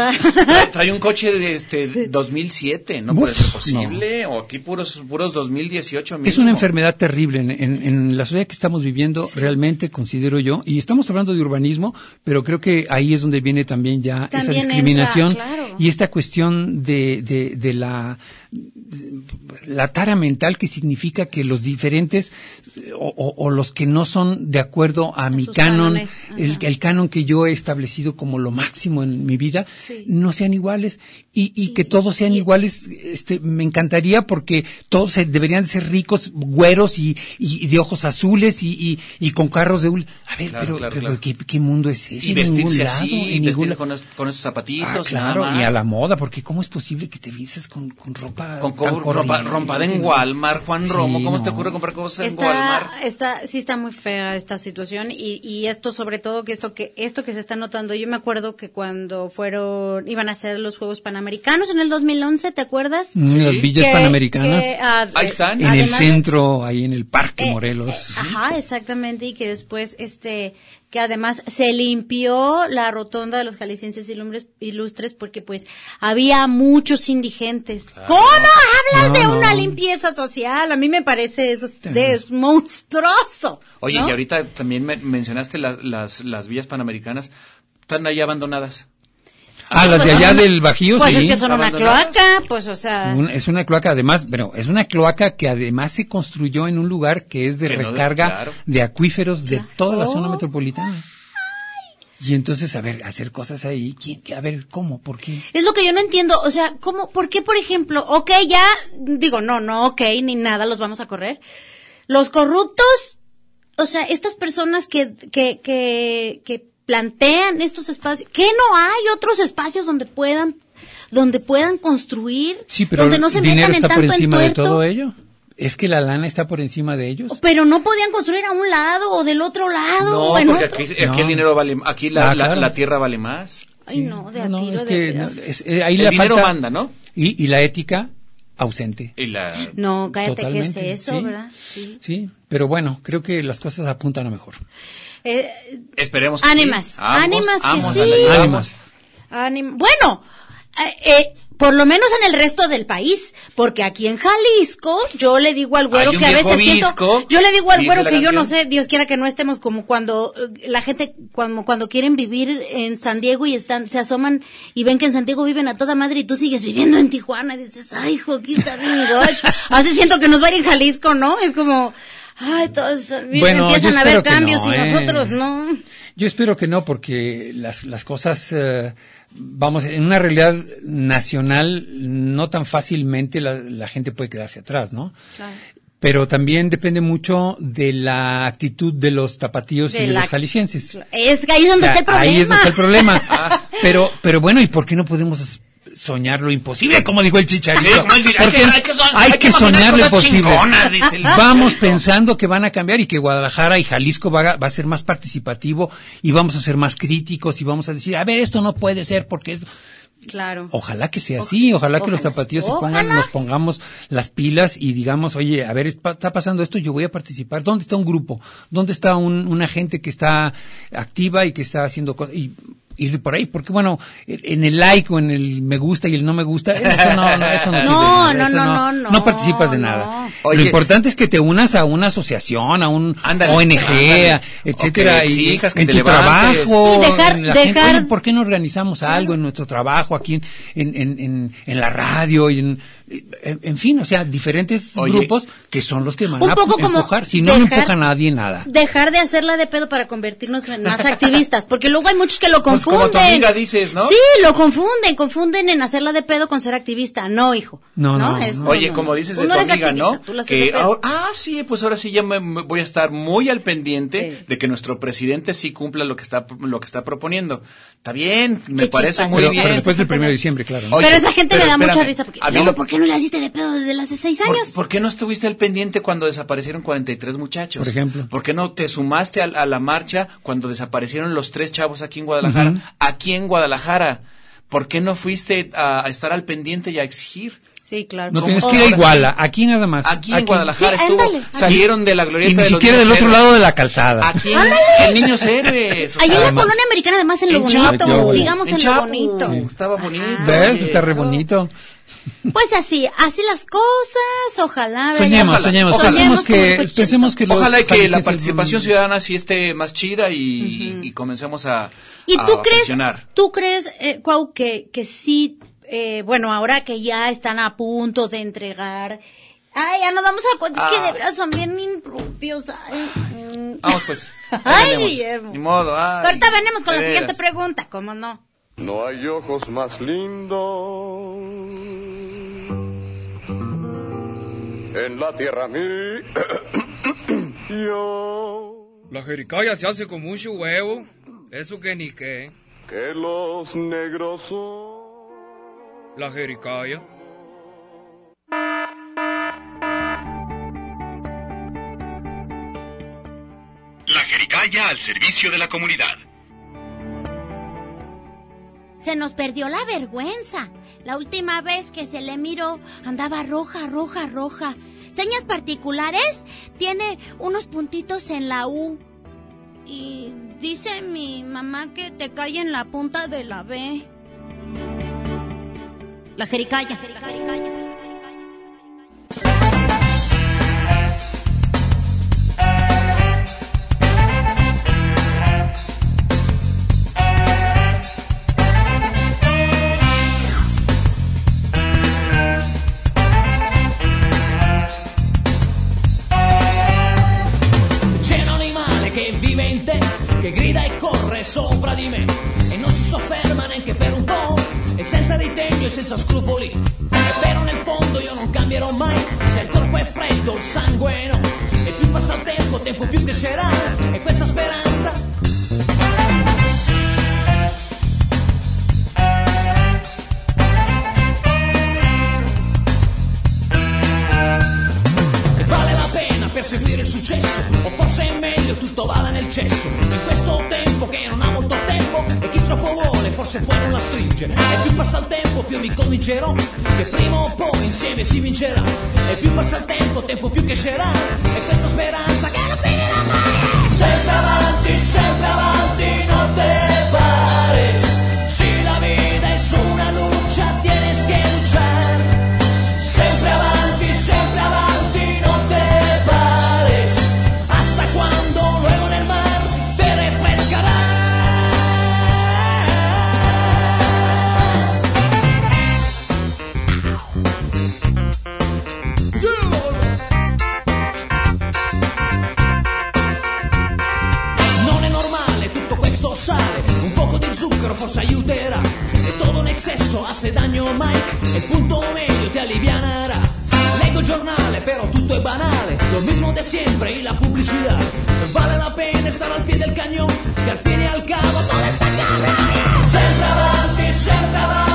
Trae, un coche de este 2007, no Uf, puede ser posible. O aquí puros puros 2018 Es mínimo. una enfermedad terrible en, en- en la sociedad que estamos viviendo, realmente considero yo, y estamos hablando de urbanismo, pero creo que ahí es donde viene también ya esa discriminación entra, claro. Y esta cuestión de, de, de la de la tara mental que significa que los diferentes o, o- o los que no son de acuerdo a, mi canon, el, el canon que yo he establecido como lo máximo en mi vida, Sí. no sean iguales y, y que todos sean y- iguales, este, me encantaría porque todos se- deberían ser ricos, güeros y, y- y de ojos azules y, y, y con carros de hul. A ver, Claro, pero, claro, pero claro. ¿qué, qué mundo es ese? Y vestirse lado, así, vestirse con, es- con esos zapatitos. Ah, nada claro, más. y a la moda, porque ¿cómo es posible que te vistes con, con ropa Con tan co- ropa, rompada en? Walmart, Juan Romo. Sí, ¿Cómo no. te ocurre comprar cosas en Walmart? Está, sí está muy fea esta situación y, y esto sobre todo que esto que esto que se está notando. Yo me acuerdo que cuando fueron iban a hacer los Juegos Panamericanos en el 2011, ¿te acuerdas? Mm, Las Sí. villas Que- panamericanas, que, ah, Ahí están. en el además centro, ahí en el Parque Eh, Morelos. eh, ajá, exactamente, y que después, este, que además se limpió la rotonda de los jaliscienses ilustres, porque pues había muchos indigentes. ¿Cómo hablas No, de no. una limpieza social? A mí me parece eso es monstruoso. Oye, ¿no? y ahorita también me- mencionaste las, las, las villas panamericanas. Están ahí abandonadas. Ah, las de Pues allá son- del Bajío, Pues sí. es que son una cloaca, pues o sea, Un- es una cloaca, además, pero es una cloaca que además se construyó en un lugar que es de Que no de- recarga claro. de acuíferos de toda la zona Oh. metropolitana. Y entonces, a ver, hacer cosas ahí, ¿quién, a ver, ¿cómo? ¿Por qué? Es lo que yo no entiendo, o sea, ¿cómo, por qué, por ejemplo, ok, ya, digo, no, no, ok, ni nada, los vamos a correr. Los corruptos, o sea, estas personas que, que, que, que plantean estos espacios, ¿qué no hay otros espacios donde puedan, donde puedan construir? Sí, pero donde no se metan en está por tanto encima de todo ello. Es que la lana está por encima de ellos. Pero no podían construir a un lado o del otro lado. No, o en porque otro. aquí, aquí No. el dinero vale, aquí la, Ah, la- claro. la tierra vale más. Ay, no, de a No, tiro es de que no, es- eh, ahí El le dinero falta- manda, ¿no? Y, y la ética ausente. Y la, No, cállate, ¿qué es Totalmente, eso, sí. verdad? Sí. Sí, pero bueno, creo que las cosas apuntan a mejor. Eh, esperemos que Ánimas, sí. Ambos, ánimas que sí. Ánimas. Anim- Bueno, eh, eh, por lo menos en el resto del país, porque aquí en Jalisco, yo le digo al güero que a veces siento, yo le digo al güero que yo no sé, Dios quiera que no estemos como cuando eh, la gente, cuando, cuando quieren vivir en San Diego y están, se asoman y ven que en San Diego viven a toda madre y tú sigues viviendo en Tijuana y dices, ay, hijo, aquí está bien mi gacho". Así siento que nos va a ir en Jalisco, ¿no? Es como, ay, todos Bueno, empiezan a haber cambios no, y ¿eh? nosotros no. Yo espero que no, porque las, las cosas, eh, vamos, en una realidad nacional, no tan fácilmente la, la gente puede quedarse atrás, ¿no? Pero también depende mucho de la actitud de los tapatíos y De de la- los jaliscienses. Es que ahí es donde O sea, está el problema. Ahí es donde está el problema. pero, pero bueno, ¿y por qué no podemos soñar lo imposible? Como dijo el chicharito. Sí, como el chi- hay que- hay hay soñar lo posible. Vamos pensando que van a cambiar y que Guadalajara y Jalisco va a, va a ser más participativo y vamos a ser más críticos y vamos a decir, a ver, esto no puede ser porque es... Claro. Ojalá que sea así, ojalá que los ojalá, tapatíos se pongan, ojalá. nos pongamos las pilas y digamos, oye, a ver, está está pasando esto, yo voy a participar. ¿Dónde está un grupo? ¿Dónde está un, una gente que está activa y que está haciendo cosas? Y ir por ahí, porque bueno, en el like o en el me gusta y el no me gusta, eso no, no, eso no sirve de No, nada, no, eso no, no, no participas de no. nada. Oye. Lo importante es que te unas a una asociación, a un Ándale, ONG, ándale. etcétera, O que y exijas que en te tu levantes. trabajo, Sí, dejar- en la gente, dejar- oye, ¿por qué no organizamos algo en nuestro trabajo aquí en, en, en, en, en la radio y en, en, en fin, o sea, diferentes Oye. grupos que son los que van Un a poco como empujar. Si no, no empuja nadie nada. Dejar de hacerla de pedo para convertirnos en más activistas, porque luego hay muchos que lo Pues confunden. como tu amiga dices, ¿no? Sí, lo confunden, confunden en hacerla de pedo con ser activista. No, hijo. No, no, no. Es- Oye, no, como dices de tu amiga, activista, ¿no? tú la haces de Que pedo. ahora- ah, sí, pues ahora sí ya me, me voy a estar muy al pendiente Sí. de que nuestro presidente sí cumpla lo que está lo que está proponiendo. Está bien, me Qué parece chispas. muy Pero, bien. pero después del primero de diciembre, claro. ¿no? Oye, pero esa gente pero me da mucha risa porque a mí luego, lo- ¿por qué no le hiciste de pedo desde hace seis ¿Por, años? por qué no estuviste al pendiente cuando desaparecieron 43 muchachos? Por ejemplo. ¿Por qué no te sumaste a, a la marcha cuando desaparecieron los tres chavos aquí en Guadalajara? Aquí en Guadalajara. ¿Por qué no fuiste a, a estar al pendiente y a exigir? Sí, claro. No tienes que ir a. Iguala, aquí nada más. Aquí, en Guadalajara Sí, estuvo, ándale. salieron de la Y glorieta ni de los siquiera del otro héroes. lado de la calzada. Aquí en, en Niños Héroes. Ahí en la colonia americana, además, en lo en bonito, digamos en, lo bonito. Estaba bonito. ¿Ves? Está re bonito. Pues así, así las cosas, ojalá. Soñemos, soñemos. Ojalá. Pensemos que, pensemos que Ojalá y que la participación ciudadana sí esté más chida y, y comencemos a, ¿Y a tú crees, presionar. tú crees, eh, Cuau, que, que sí, eh, bueno, ahora que ya están a punto de entregar, ay, ya nos damos a cuenta, es que Ah. de verdad son bien impropios, ay, mm. Vamos pues. Ay. Guillermo. Ni modo. ay, Ahorita venimos con la siguiente pregunta, ¿cómo no? No hay ojos más lindos en la tierra mi yo La jericaya se hace con mucho huevo. Eso que ni qué. que los negros son. La jericaya. La Jericaya al servicio de la comunidad. Se nos perdió la vergüenza. La última vez que se le miró andaba roja, roja, roja. Señas particulares, tiene unos puntitos en la U. Y dice mi mamá que te cae en la punta de la B. La jericaya. Che grida e corre sopra di me e non si sofferma neanche per un po', e senza ritegno e senza scrupoli. È vero nel fondo io non cambierò mai, se il corpo è freddo il sangue no, e più passa il tempo, tempo più crescerà, e questa speranza pena perseguire il successo O forse è meglio tutto vada nel cesso. In questo tempo che non ha molto tempo E chi troppo vuole forse poi non la stringe E più passa il tempo più mi convincerò Che prima o poi insieme si vincerà. E più passa il tempo, tempo più crescerà E questa speranza che non finirà mai. Sempre avanti, sempre avanti, non hace daño mai, e il punto medio te alivianará. Leggo il giornale, però tutto è banale, lo mismo de siempre y la pubblicità. Vale la pena estar al pie del cañón, si al fin y al cabo todo está cambiando. Sempre avanti, sempre avanti,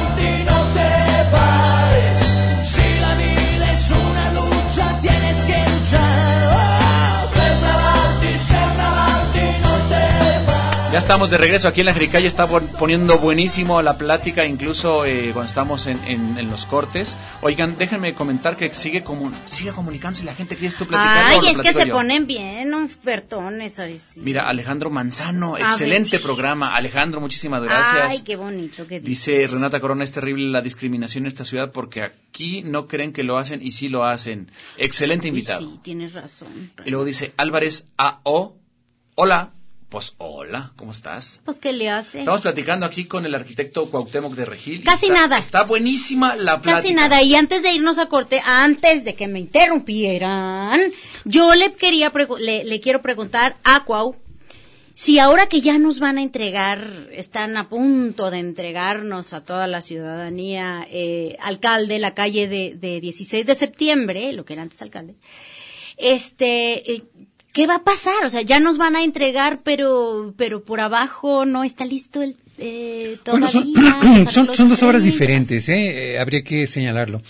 estamos de regreso aquí en la Jericaya, está pon- poniendo buenísimo la plática, incluso eh, cuando estamos en, en- en los cortes. Oigan, déjenme comentar que sigue, comu- sigue comunicándose la gente. ¿Quieres tú platicar? Ay, es que se yo? ponen bien ofertones. sí. Mira, Alejandro Manzano, A excelente ver. programa. Alejandro, muchísimas gracias. Ay, qué bonito que Dice Renata Corona, es terrible la discriminación en esta ciudad porque aquí no creen que lo hacen y sí lo hacen. Excelente invitado. Sí, tienes razón. Y luego dice Álvarez A.O. Hola. Pues hola, ¿cómo estás? Pues, ¿qué le hace? Estamos platicando aquí con el arquitecto Cuauhtémoc de Regil. Casi está- nada. Está buenísima la plática. Casi nada. Y antes de irnos a corte, antes de que me interrumpieran, yo le quería le, le quiero preguntar a Cuau si ahora que ya nos van a entregar, están a punto de entregarnos a toda la ciudadanía, eh, alcalde, la calle de, de 16 de septiembre, lo que era antes alcalde, este, eh, ¿qué va a pasar? O sea, ya nos van a entregar, pero, pero por abajo no está listo el, eh, Bueno, todavía. son, los son, son dos obras diferentes, ¿eh? Eh, habría que señalarlo.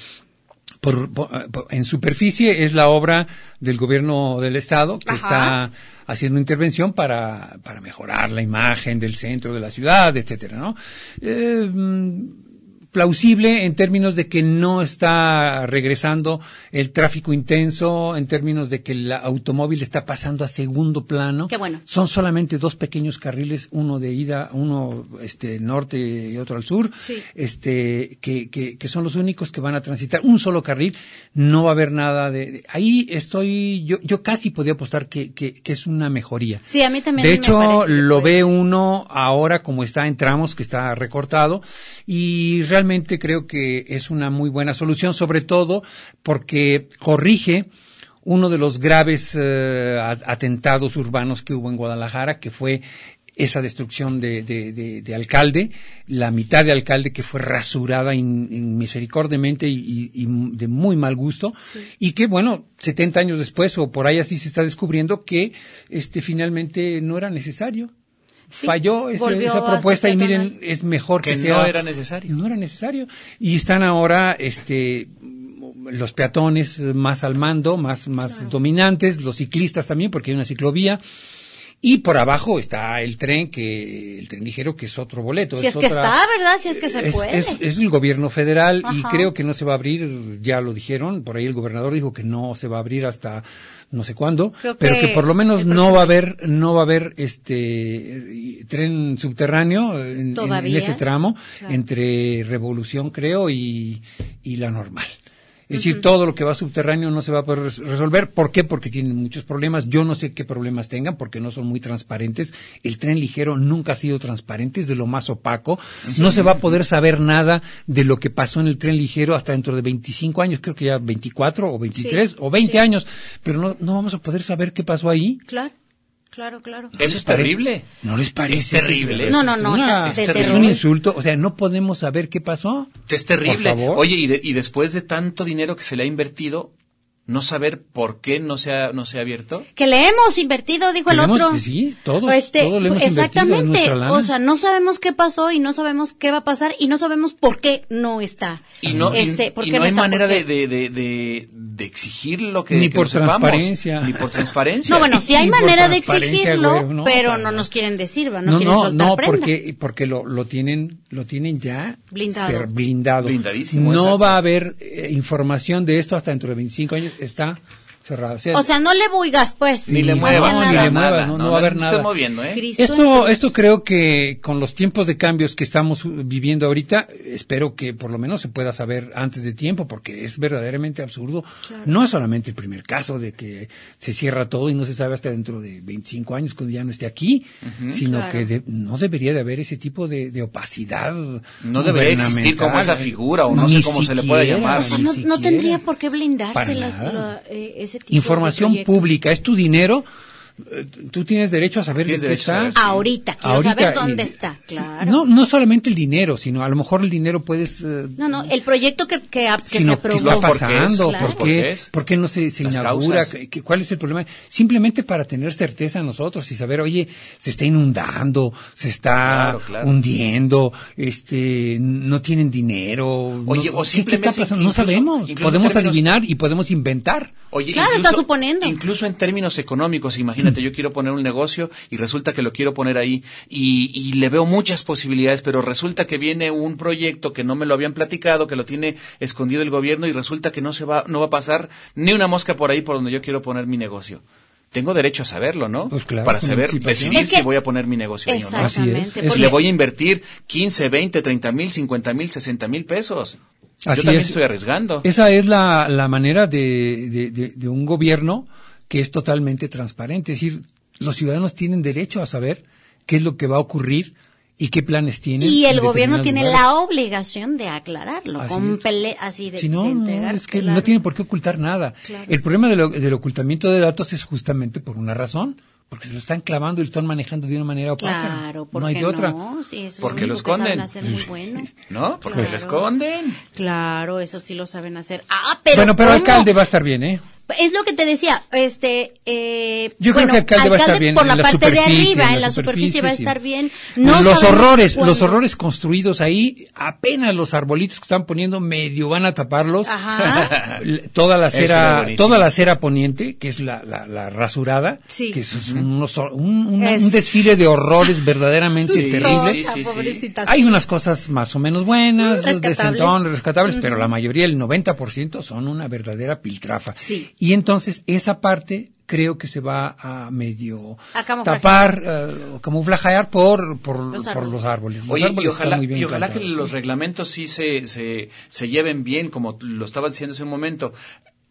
Por, por- por- en superficie es la obra del gobierno del estado que Ajá. está haciendo intervención para, para mejorar la imagen del centro de la ciudad, etcétera, ¿no? Plausible en términos de que no está regresando el tráfico intenso, en términos de que el automóvil está pasando a segundo plano. Qué bueno. Son solamente dos pequeños carriles, uno de ida, uno este norte y otro al sur, Sí. este que, que, que son los únicos que van a transitar un solo carril. No va a haber nada de, de- ahí estoy yo yo casi podría apostar que, que, que es una mejoría. Sí, a mí también De me hecho, parece lo ve uno ahora como está en tramos, que está recortado, y realmente creo que es una muy buena solución, sobre todo porque corrige uno de los graves eh, atentados urbanos que hubo en Guadalajara, que fue esa destrucción de, de, de- de alcalde, la mitad de alcalde que fue rasurada in- in- misericordiamente y, y- y de muy mal gusto, y que bueno, 70 años después o por ahí así se está descubriendo que este finalmente no era necesario. Sí, Falló ese- esa propuesta y miren, es mejor que, Que sea no era necesario. no era necesario. Y están ahora, este, los peatones más al mando, más, más dominantes, los ciclistas también, porque hay una ciclovía. Y por abajo está el tren, que, el tren ligero, que es otro boleto. Si es que otra- está, ¿verdad? Si es que se es, puede. es- es el gobierno federal y creo que no se va a abrir, ya lo dijeron, por ahí el gobernador dijo que no se va a abrir hasta no sé cuándo, Creo pero que que por lo menos no va a haber, no va a haber este tren subterráneo en- ese tramo Claro. entre Revolución creo y, y la normal. Es decir, todo lo que va subterráneo no se va a poder res- resolver. ¿Por qué? Porque tienen muchos problemas. Yo no sé qué problemas tengan porque no son muy transparentes. El tren ligero nunca ha sido transparente, es de lo más opaco. No se va a poder saber nada de lo que pasó en el tren ligero hasta dentro de 25 años, creo que ya 24 o 23 Sí, o 20 sí. años. Pero no, no vamos a poder saber qué pasó ahí. Claro, claro, claro. Eso es terrible. ¿No les parece? Es terrible. No, no, no, Es, una- un insulto. O sea, no podemos saber qué pasó. Es terrible. Por favor. Oye, y, de- y después de tanto dinero que se le ha invertido, no saber por qué no se ha, no se ha abierto. Que le hemos invertido, dijo el otro. que sí, todos, Este, todos le hemos invertido exactamente. nuestra lana. O sea, no sabemos qué pasó y no sabemos qué va a pasar y no sabemos por qué no está. Y no, y- este, ¿por y no hay está? manera ¿Por de, de, de, de, de exigir lo que Ni que por sepamos. transparencia. Ni por transparencia. No, bueno, sí hay manera de exigirlo, güey, no, pero para no nos quieren decir, ¿va? no, No, quieren no, soltar no, prenda. porque, porque lo, lo tienen, lo tienen ya Blindado. ser blindado. Blindadísimo, No exacto. va a haber eh, información de esto hasta dentro de 25 años, está cerrado. O sea, no le buigas, pues. Ni le muevas, no, ni le muevas, no, no va a haber nada. moviendo, ¿eh? Esto, esto creo que con los tiempos de cambios que estamos uh, viviendo ahorita, espero que por lo menos se pueda saber antes de tiempo, porque es verdaderamente absurdo. No es solamente el primer caso de que se cierra todo y no se sabe hasta dentro de 25 años cuando ya no esté aquí, sino Claro. que de- no debería de haber ese tipo de, de opacidad. No debería existir como esa figura, o no sé cómo se le pueda siquiera, llamar. O sea, no, tendría por qué blindarse nada. la- eh, ese Información pública, es tu dinero, tú tienes derecho a saber de qué está. Ahorita, quiero Ahorita, saber dónde está, claro. No, no solamente el dinero, sino a lo mejor el dinero puedes... eh, No, no, el proyecto que, que, que se sino qué aprobó. está Los porqués, pasando, claro. por, ¿Por qué, qué es? por qué no se, inaugura, causas. ¿Qué- qué- cuál es el problema. Simplemente para tener certeza nosotros y saber, oye, se está inundando, se está Claro, claro. hundiendo, este, no tienen dinero. Oye, no- o ¿qué- simplemente ¿qué está pasando? No incluso- sabemos. incluso Podemos términos- adivinar y podemos inventar. Oye, Claro, está suponiendo. Incluso en términos económicos, imagínate imagínate, yo quiero poner un negocio y resulta que lo quiero poner ahí y, y le veo muchas posibilidades, pero resulta que viene un proyecto que no me lo habían platicado, que lo tiene escondido el gobierno y resulta que no se va, no va a pasar ni una mosca por ahí por donde yo quiero poner mi negocio. Tengo derecho a saberlo, ¿no? Pues claro, Para saber, decidir Es que- si voy a poner mi negocio ahí o no. Así es. Si le voy a invertir 15, 20, 30 mil, 50 mil, 60 mil pesos. Así yo también es. estoy arriesgando. Esa es la, la manera de, de- de- de un gobierno que es totalmente transparente. Es decir, los ciudadanos tienen derecho a saber qué es lo que va a ocurrir y qué planes tienen. Y el gobierno tiene lugares. la obligación de aclararlo, Así con es. pele- así de, Si no, de no, es que claro. no tiene por qué ocultar nada. Claro. El problema de lo- del ocultamiento de datos es justamente por una razón, porque se lo están clavando y lo están manejando de una manera opaca. Claro, no porque hay de otra. no, sí, eso es Porque lo esconden. hacer muy bueno. ¿No? Porque Claro. le esconden. Claro, eso sí lo saben hacer. Ah, pero bueno, pero ¿cómo? alcalde va a estar bien, ¿eh? Es lo que te decía, este, eh, Yo creo que alcalde va a estar bien por en la, la parte de arriba, en en la superficie va a estar bien. No los horrores, los horrores construidos ahí, apenas los arbolitos que están poniendo medio van a taparlos. Ajá. Toda la Eso era cera, buenísimo. toda la cera poniente, que es la, la, la rasurada, Sí. que es unos un, una- Es- un desfile de horrores verdaderamente Sí, terrible. sí, sí, sí. pobrecita, Hay unas cosas más o menos buenas, Rescatables. rescatables, pero la mayoría, el 90%, son una verdadera piltrafa. Sí. Y entonces esa parte creo que se va a medio A tapar, eh, o camuflajear por, por, Los por árboles. los árboles. Los Oye, y árboles ojalá, y ojalá que los reglamentos sí se, se, se lleven bien, como lo estabas diciendo hace un momento.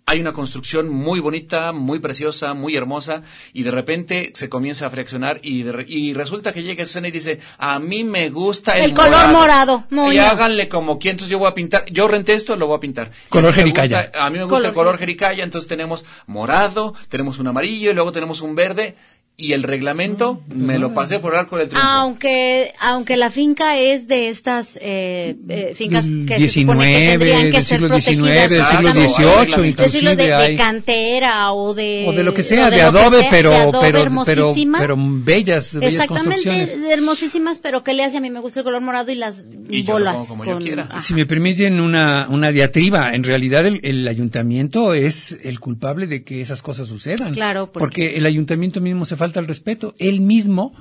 Hay una construcción muy bonita, muy preciosa, muy hermosa, y de repente se comienza a fraccionar y, de re- y resulta que llega Susana y dice, a mí me gusta el, El color morado, y háganle como quien, entonces yo voy a pintar, yo renté esto, lo voy a pintar. Color a jericaya. gusta- A mí me gusta Color el color jericaya, entonces tenemos morado, tenemos un amarillo y luego tenemos un verde, y el reglamento me lo pasé por el arco del triunfo. Aunque, aunque la finca es de estas eh, eh, fincas Del que se supone que 19, tendrían que del ser siglo protegidas. XIX, del siglo. XVIII, de, inclusive de hay. cantera o de o de lo que sea, de, que adobe, sea, pero, de adobe pero, pero, pero bellas, bellas Exactamente, construcciones. de hermosísimas, pero que le hace a mí me gusta el color morado y las Y yo bolas. pongo como yo con- quiera. ajá. Si me permiten una, una diatriba, en realidad el, el ayuntamiento es el culpable de que esas cosas sucedan. Claro, porque- porque, el ayuntamiento mismo se falta el respeto. Él mismo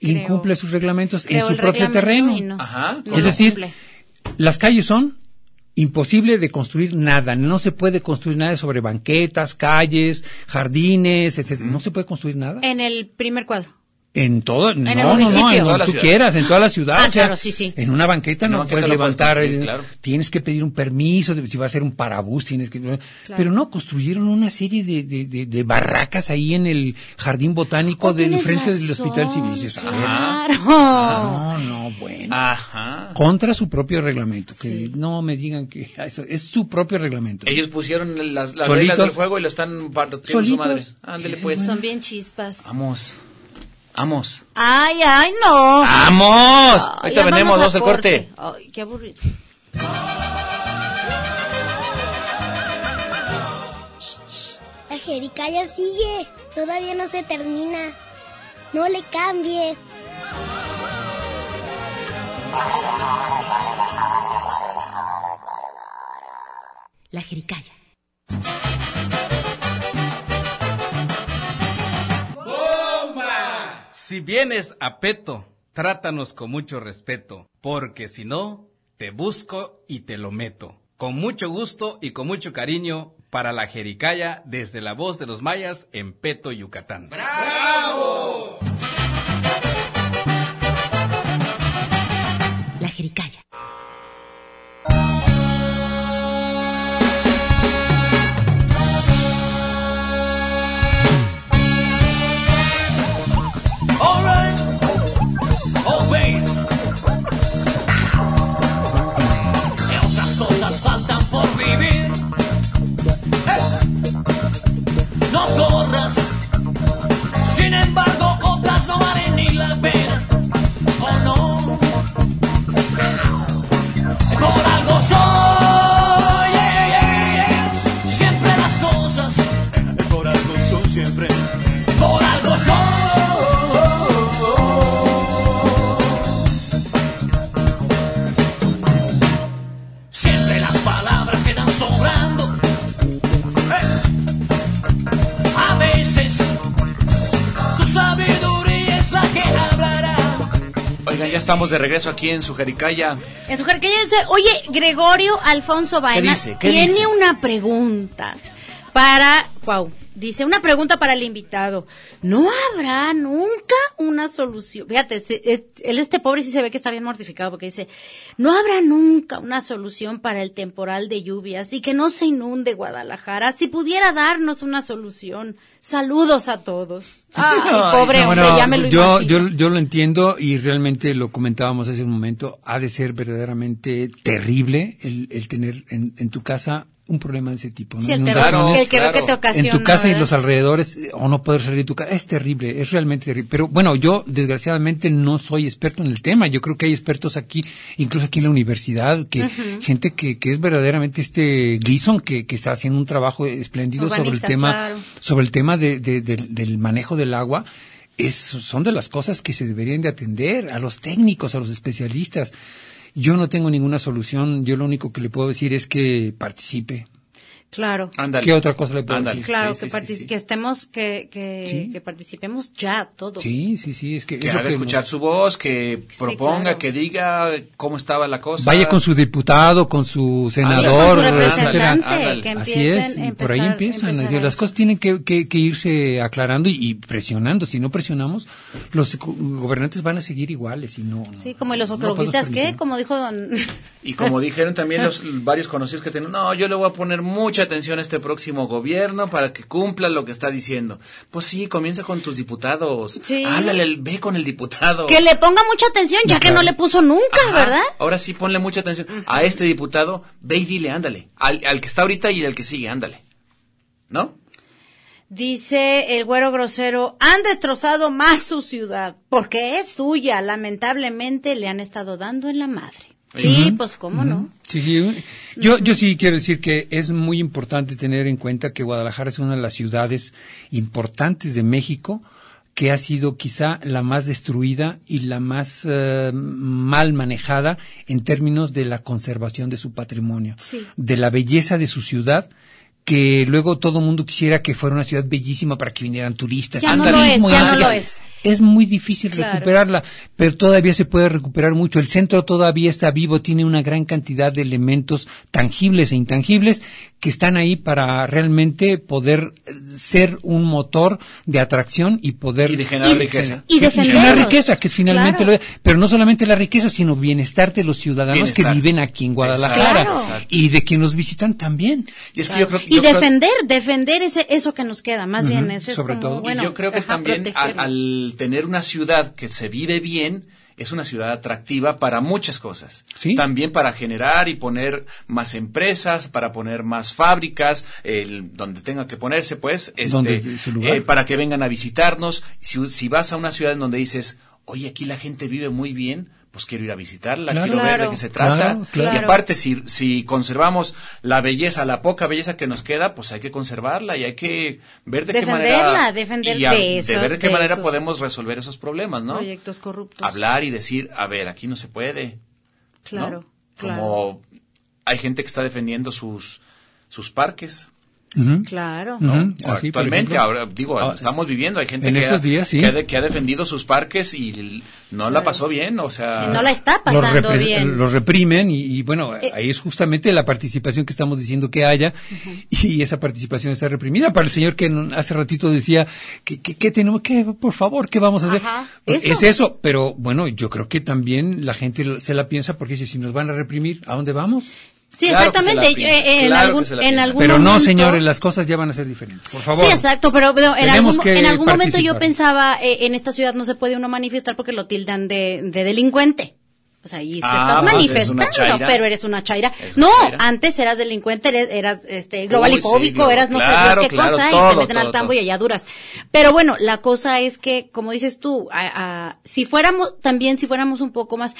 Creo- incumple sus reglamentos en su propio terreno. no, Ajá. no Es decir, cumple. Las calles son imposible de construir nada. No se puede construir nada sobre banquetas, calles, jardines, etcétera. No se puede construir nada. en el primer cuadro. En todo, no, el no, no, municipio. en donde tú ciudad. quieras, en toda la ciudad. Ah, o sea, claro, sí, sí. En una banqueta En no puedes no puedes levantar, construir, eh, claro. tienes que pedir un permiso, de- si va a ser un parabús, tienes que... Pero no, construyeron una serie de, de, de, de barracas ahí en el jardín botánico Oh, del frente del hospital civil. Y dices, a ver, Claro. no, no, bueno. Ajá. Contra su propio reglamento. Que Sí. no me digan que eso es su propio reglamento. Ellos pusieron las, las Solitos. reglas del juego y lo están partiendo su madre. Ándele pues. Son bien chispas. Vamos. Vamos. Ay, ay, no. ¡Vamos! Ay, Ahorita venimos, a al corte. Ay, qué aburrido. La jericaya sigue. Todavía no se termina. No le cambies. La jericaya. Vienes a Peto, trátanos con mucho respeto, porque si no, te busco y te lo meto. Con mucho gusto y con mucho cariño para la Jericaya desde la voz de los mayas en Peto, Yucatán. La jericaya. Oigan, ya estamos de regreso aquí en su Jericaya. En su jericaya dice, oye, Gregorio Alfonso Baena dice? ¿Qué tiene dice? una pregunta para, wow, dice, una pregunta para el invitado. ¿No habrá nunca una solución? Fíjate, él este pobre sí se ve que está bien mortificado porque dice, no habrá nunca una solución para el temporal de lluvias y que no se inunde Guadalajara. Si pudiera darnos una solución. Saludos a todos. Ay, pobre No, hombre, ya me lo yo, yo, yo lo entiendo y realmente lo comentábamos hace un momento. Ha de ser verdaderamente terrible el, el tener en, en tu casa un problema de ese tipo. ¿no? Sí, el Inundaciones terror, el terror que te ocasiona. en tu casa y los alrededores eh, o no poder salir de tu casa es terrible, es realmente terrible. Pero bueno, yo desgraciadamente no soy experto en el tema. Yo creo que hay expertos aquí, incluso aquí en la universidad, que gente que, que es verdaderamente este Gleason que, que está haciendo un trabajo espléndido sobre el tema claro. sobre el tema de, de- del- del manejo del agua. Es, son de las cosas que se deberían de atender a los técnicos, a los especialistas. Yo no tengo ninguna solución. Yo lo único que le puedo decir es que participe. Claro. Ándale. ¿Qué otra cosa le puedo decir? Claro, Sí, que, sí, que estemos, que, que, Sí. que participemos ya todos. Sí, sí, sí, es que, Que haga que- escuchar su voz, que proponga, claro. que diga cómo estaba la cosa. Vaya con su diputado, con su Sí, senador, con su etcétera. representante, Ándale. que Así es, y empezar, por ahí empiezan. empezar es decir, las cosas tienen que, que- que irse aclarando y, y presionando. Si no presionamos, los go- gobernantes van a seguir iguales y no. no- Sí, como y los no podemos ecologistas, ¿qué? Como dijo don... Y como dijeron también los varios conocidos que tienen, no, yo le voy a poner mucha atención a este próximo gobierno para que cumpla lo que está diciendo. Pues sí, comienza con tus diputados. Sí. Háblale, ve con el diputado. Que le ponga mucha atención, ya que no le puso nunca, Ajá. ¿verdad? Ahora sí, ponle mucha atención. A este diputado, ve y dile, ándale. Al, al que está ahorita y al que sigue, ándale. ¿No? Dice el güero grosero, han destrozado más su ciudad, porque es suya, lamentablemente le han estado dando en la madre. Sí, pues cómo no. Sí, sí. Yo, yo sí quiero decir que es muy importante tener en cuenta que Guadalajara es una de las ciudades importantes de México que ha sido quizá la más destruida y la más eh, mal manejada en términos de la conservación de su patrimonio, Sí. de la belleza de su ciudad que luego todo el mundo quisiera que fuera una ciudad bellísima para que vinieran turistas. Ya no lo es, ya no lo es. Es muy difícil Claro. recuperarla, pero todavía se puede recuperar mucho. El centro todavía está vivo, tiene una gran cantidad de elementos tangibles e intangibles que están ahí para realmente poder eh, ser un motor de atracción y poder Y de generar riqueza. y y generar riqueza, que es finalmente Claro. lo pero no solamente la riqueza, sino bienestar de los ciudadanos Bienestar. que viven aquí en Guadalajara. Exacto. y de quienes nos visitan también. Y es que yo creo Y yo creo- defender, defender ese, eso que nos queda, más bien, Ujú, eso es sobre como, todo. Bueno, y yo creo que ajá, también al. Tener una ciudad que se vive bien, es una ciudad atractiva para muchas cosas. Sí. También para generar y poner más empresas, para poner más fábricas, el, donde tenga que ponerse, pues, este, eh, para que vengan a visitarnos. Si, si vas a una ciudad en donde dices, oye, aquí la gente vive muy bien, pues quiero ir a visitarla, Claro. quiero ver de qué se trata. Claro, claro. Y aparte, si, si conservamos la belleza, la poca belleza que nos queda, pues hay que conservarla y hay que ver de qué Defenderla, manera. defender y a- de eso, ver de qué de manera esos podemos resolver esos problemas, ¿no? proyectos corruptos. Hablar y decir, a ver, aquí no se puede. claro. Como hay gente que está defendiendo sus, sus parques. Claro. ¿no? Así, Actualmente, ahora digo, Ah, estamos viviendo, hay gente en que, estos ha, días, sí. que, ha de- que ha defendido sus parques y no la pasó bien, o sea, Sí, no la está pasando bien. los reprimen y, y, bueno, Eh. ahí es justamente la participación que estamos diciendo que haya y esa participación está reprimida. Para el señor que hace ratito decía que, tenemos que, por favor, ¿qué vamos a hacer? Ajá, Pues eso. Es eso, pero bueno, yo creo que también la gente lo- se la piensa porque dice, si nos van a reprimir, ¿a dónde vamos? Sí, Claro exactamente. eh, en, claro que algún, en algún Pero no, momento- señores, las cosas ya van a ser diferentes. Por favor. Sí, exacto, pero, pero en, algún, que en algún momento yo pensaba, eh, en esta ciudad no se puede uno manifestar porque lo tildan de, de delincuente. O sea, y te Ah, estás pues eres manifestando, pero eres una chaira. Eres una no, chaira. antes eras delincuente, eres, eras este, global y Uy, sí, fóbico, global. eras no sé Claro, Dios qué claro, cosa, y todo, te meten todo, al tambo todo. y allá duras. Pero bueno, la cosa es que, como dices tú, a- a- si fuéramos, también si fuéramos un poco más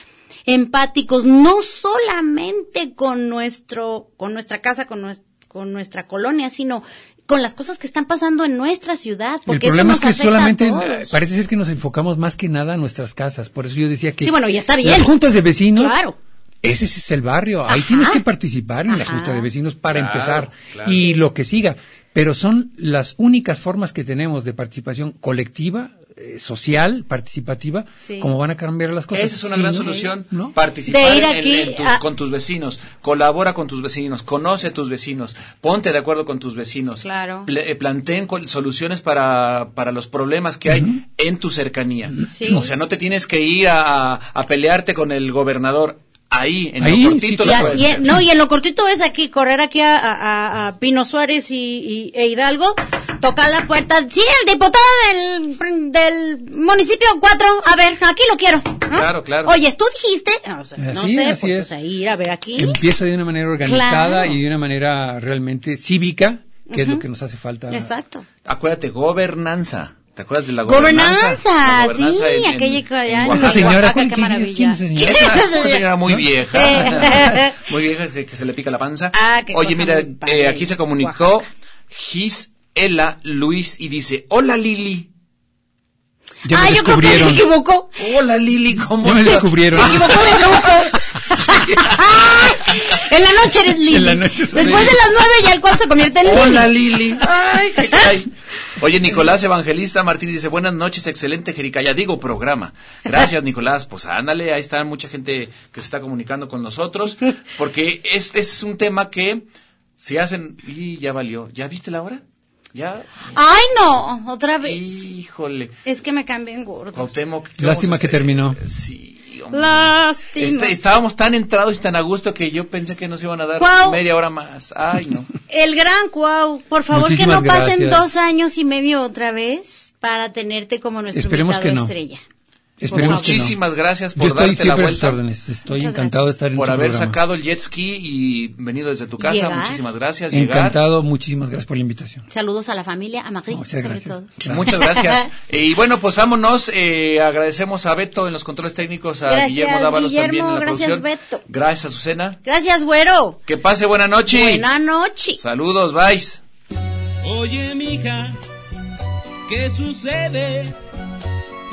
empáticos, no solamente con nuestro, con nuestra casa, con, nues- con nuestra colonia, sino con las cosas que están pasando en nuestra ciudad, El porque eso problema es que solamente eh, parece ser que nos enfocamos más que nada a nuestras casas. Por eso yo decía que Sí, bueno, y está bien. las juntas de vecinos, Claro. ese es el barrio. Ahí Ajá. tienes que participar en la junta de vecinos para Claro, empezar claro. y lo que siga. Pero son las únicas formas que tenemos de participación colectiva eh, social, participativa, Sí. como van a cambiar las cosas. Esa es una Sí, gran ¿no? solución. ¿No? Participar De ir en- en- aquí en tus- a- con tus vecinos. Colabora con tus vecinos. Conoce a tus vecinos. Ponte de acuerdo con tus vecinos. Claro. Eh, planteen soluciones para, para los problemas que hay en tu cercanía. Sí. O sea, no te tienes que ir a, a pelearte con el gobernador. Ahí, en Ahí, lo cortito sí, Y no, y en lo cortito es aquí, correr aquí a, a- a Pino Suárez y, y- e Hidalgo, tocar la puerta. Sí, el diputado del, del municipio 4, a ver, aquí lo quiero. ¿no? Claro, claro. Oye, tú dijiste, o sea, no sé, así pues es. o sea, ir a ver aquí. Empieza de una manera organizada Claro. y de una manera realmente cívica, que es lo que nos hace falta. Exacto. Acuérdate, gobernanza. ¿Te acuerdas de la Gobernanza, gobernanza? La gobernanza sí, en- aquella que allá en en Esa Oaxaca. señora, Oaxaca, ¿cuál- qué quién- maravilla. quién es esa señora? ¿Quién es esa Una señora? señora muy vieja, muy vieja que, que se le pica la panza. Ah, qué Oye, mira, eh, aquí se comunicó Gisela Luis y dice, hola Lili. Ya ah, yo creo que se equivocó. Hola Lili, ¿cómo Ya me estás? descubrieron. Se equivocó de grupo. en la noche eres Lili. En la noche soy Después de las nueve ya el cual se convierte en Lili. Hola Lili. Ay, qué caray. Oye, Nicolás Evangelista Martínez dice, buenas noches, excelente Jericaya. Digo, programa. Gracias, Nicolás. Pues ándale, ahí está mucha gente que se está comunicando con nosotros, porque este es un tema que se hacen... Y ya valió. ¿Ya viste la hora? ¿Ya? Ay, no, otra vez. Híjole. Es que me cambian gordos. Cuauhtémoc, ¿qué Lástima que terminó. Sí, hombre. Lástima. Este- estábamos tan entrados y tan a gusto que yo pensé que nos iban a dar Cuau. media hora más. Ay, no. El gran Cuau, por favor Muchísimas que no pasen gracias. dos años y medio otra vez para tenerte como nuestro Esperemos invitado que no. estrella. Esperemos que no. Muchísimas gracias Yo por estoy darte la vuelta. órdenes. Estoy Muchas encantado de estar en por su haber programa. sacado el jet ski y venido desde tu casa. Llegar. Muchísimas gracias. Llegar. Encantado, muchísimas gracias por la invitación. Saludos a la familia, a Marie, Muchas sobre gracias. todo. Claro. Muchas gracias. Eh, y bueno, pues vámonos. eh, agradecemos a Beto en los controles técnicos, a Gracias, Guillermo Dávalos Guillermo, también en la gracias, producción. Beto. Gracias, Azucena. Gracias, güero. Que pase buena noche. Buena noche. Saludos, bye. Oye, mija, ¿qué sucede?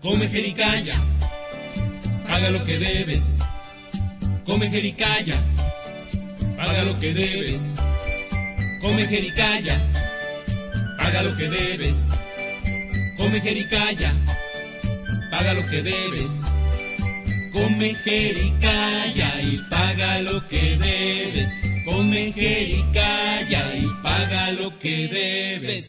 Come jericaya, paga lo que debes. Come jericaya, paga lo que debes. Come jericaya, paga lo que debes. Come jericaya, paga lo que debes. Come jericaya y paga lo que debes. Come jericaya y paga lo que debes.